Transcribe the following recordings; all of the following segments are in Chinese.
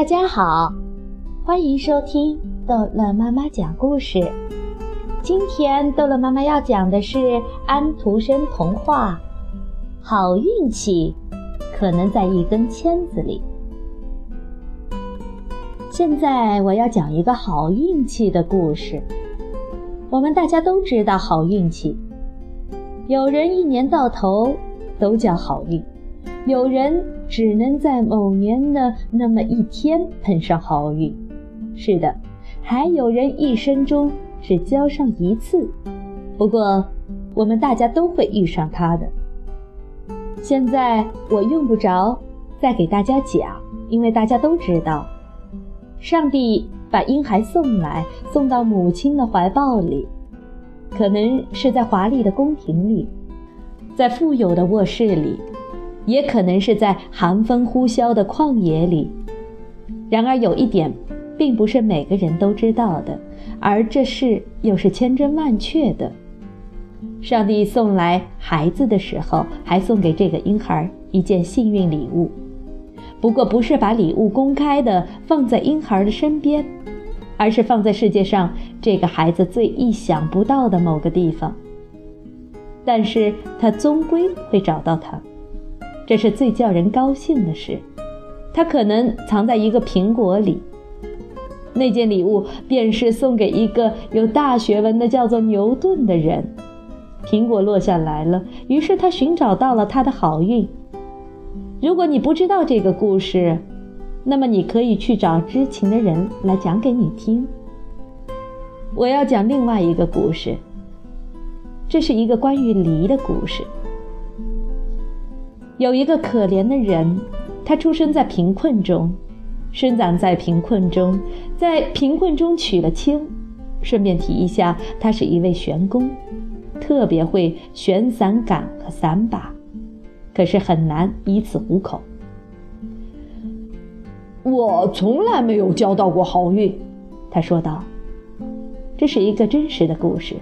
大家好，欢迎收听逗乐妈妈讲故事。今天逗乐妈妈要讲的是安徒生童话《好运气可能在一根签子里》。现在我要讲一个好运气的故事。我们大家都知道好运气，有人一年到头都叫好运。有人只能在某年的那么一天碰上好运，是的，还有人一生中只交上一次。不过，我们大家都会遇上他的。现在我用不着再给大家讲，因为大家都知道，上帝把婴孩送来，送到母亲的怀抱里，可能是在华丽的宫廷里，在富有的卧室里。也可能是在寒风呼啸的旷野里。然而有一点，并不是每个人都知道的，而这事又是千真万确的。上帝送来孩子的时候，还送给这个婴孩一件幸运礼物。不过，不是把礼物公开的放在婴孩的身边，而是放在世界上这个孩子最意想不到的某个地方。但是他终归会找到他。这是最叫人高兴的事，它可能藏在一个苹果里。那件礼物便是送给一个有大学问的叫做牛顿的人。苹果落下来了，于是他寻找到了他的好运。如果你不知道这个故事，那么你可以去找知情的人来讲给你听。我要讲另外一个故事，这是一个关于梨的故事。有一个可怜的人，他出生在贫困中，生长在贫困中，在贫困中娶了亲。顺便提一下，他是一位玄工，特别会旋伞杆和伞把，可是很难以此糊口。我从来没有交到过好运，他说道。这是一个真实的故事，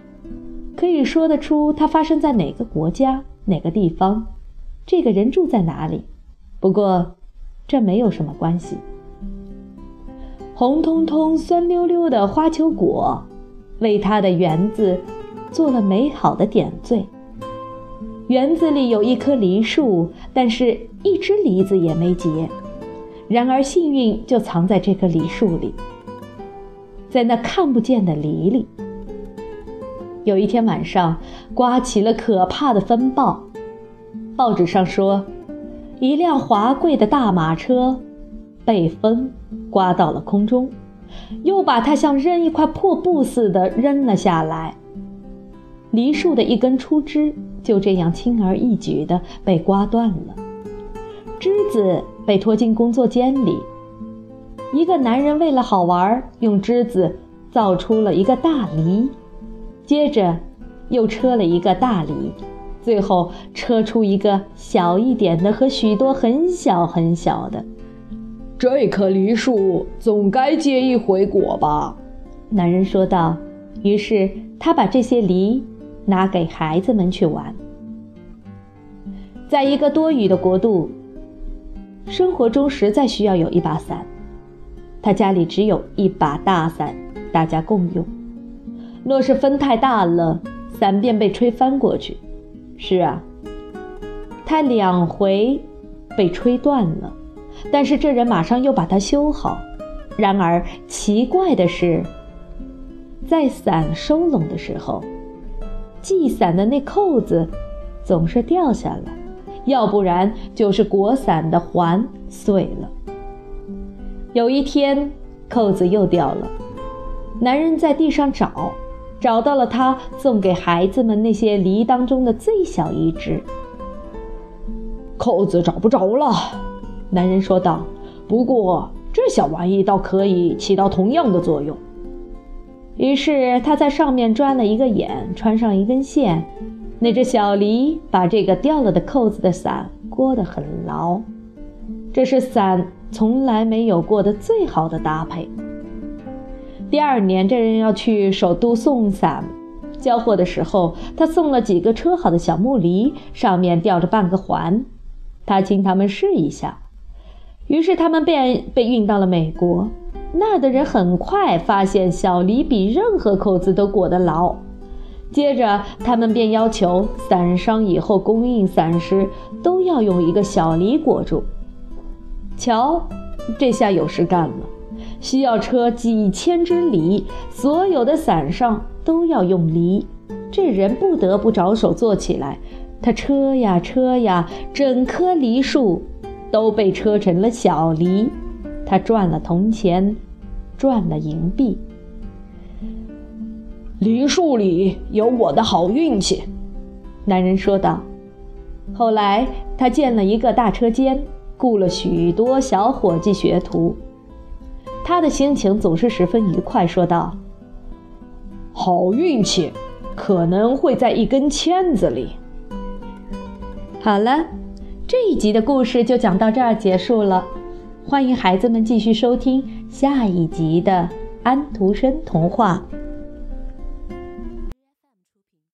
可以说得出它发生在哪个国家、哪个地方。这个人住在哪里？不过，这没有什么关系。红彤彤、酸溜溜的花球果，为他的园子做了美好的点缀。园子里有一棵梨树，但是一只梨子也没结。然而，幸运就藏在这棵梨树里，在那看不见的梨里。有一天晚上，刮起了可怕的风暴。报纸上说，一辆华贵的大马车被风刮到了空中，又把它像扔一块破布似的扔了下来。梨树的一根粗枝就这样轻而易举地被刮断了，枝子被拖进工作间里。一个男人为了好玩，用枝子造出了一个大梨，接着又车了一个大梨。最后车出一个小一点的和许多很小很小的。这棵梨树总该结一回果吧？男人说道。于是他把这些梨拿给孩子们去玩。在一个多雨的国度，生活中实在需要有一把伞。他家里只有一把大伞，大家共用。若是风太大了，伞便被吹翻过去。是啊，他两回被吹断了，但是这人马上又把它修好。然而奇怪的是，在伞收拢的时候，系伞的那扣子总是掉下来，要不然就是裹伞的环碎了。有一天，扣子又掉了，男人在地上找。找到了他送给孩子们那些梨当中的最小一只。扣子找不着了，男人说道。不过这小玩意倒可以起到同样的作用。于是他在上面钻了一个眼，穿上一根线。那只小梨把这个掉了的扣子的伞裹得很牢。这是伞从来没有过的最好的搭配。第二年，这人要去首都送伞，交货的时候，他送了几个车好的小木梨，上面吊着半个环。他请他们试一下，于是他们便被运到了美国。那儿的人很快发现小梨比任何扣子都裹得牢。接着，他们便要求伞商以后供应伞时都要用一个小梨裹住。瞧，这下有事干了，需要车几千只梨，所有的伞上都要用梨。这人不得不着手做起来。他车呀车呀，整棵梨树都被车成了小梨。他赚了铜钱，赚了银币。梨树里有我的好运气，男人说道。后来他建了一个大车间，雇了许多小伙计学徒。他的心情总是十分愉快，说道：“好运气可能会在一根签子里。”好了，这一集的故事就讲到这儿结束了。欢迎孩子们继续收听下一集的安徒生童话。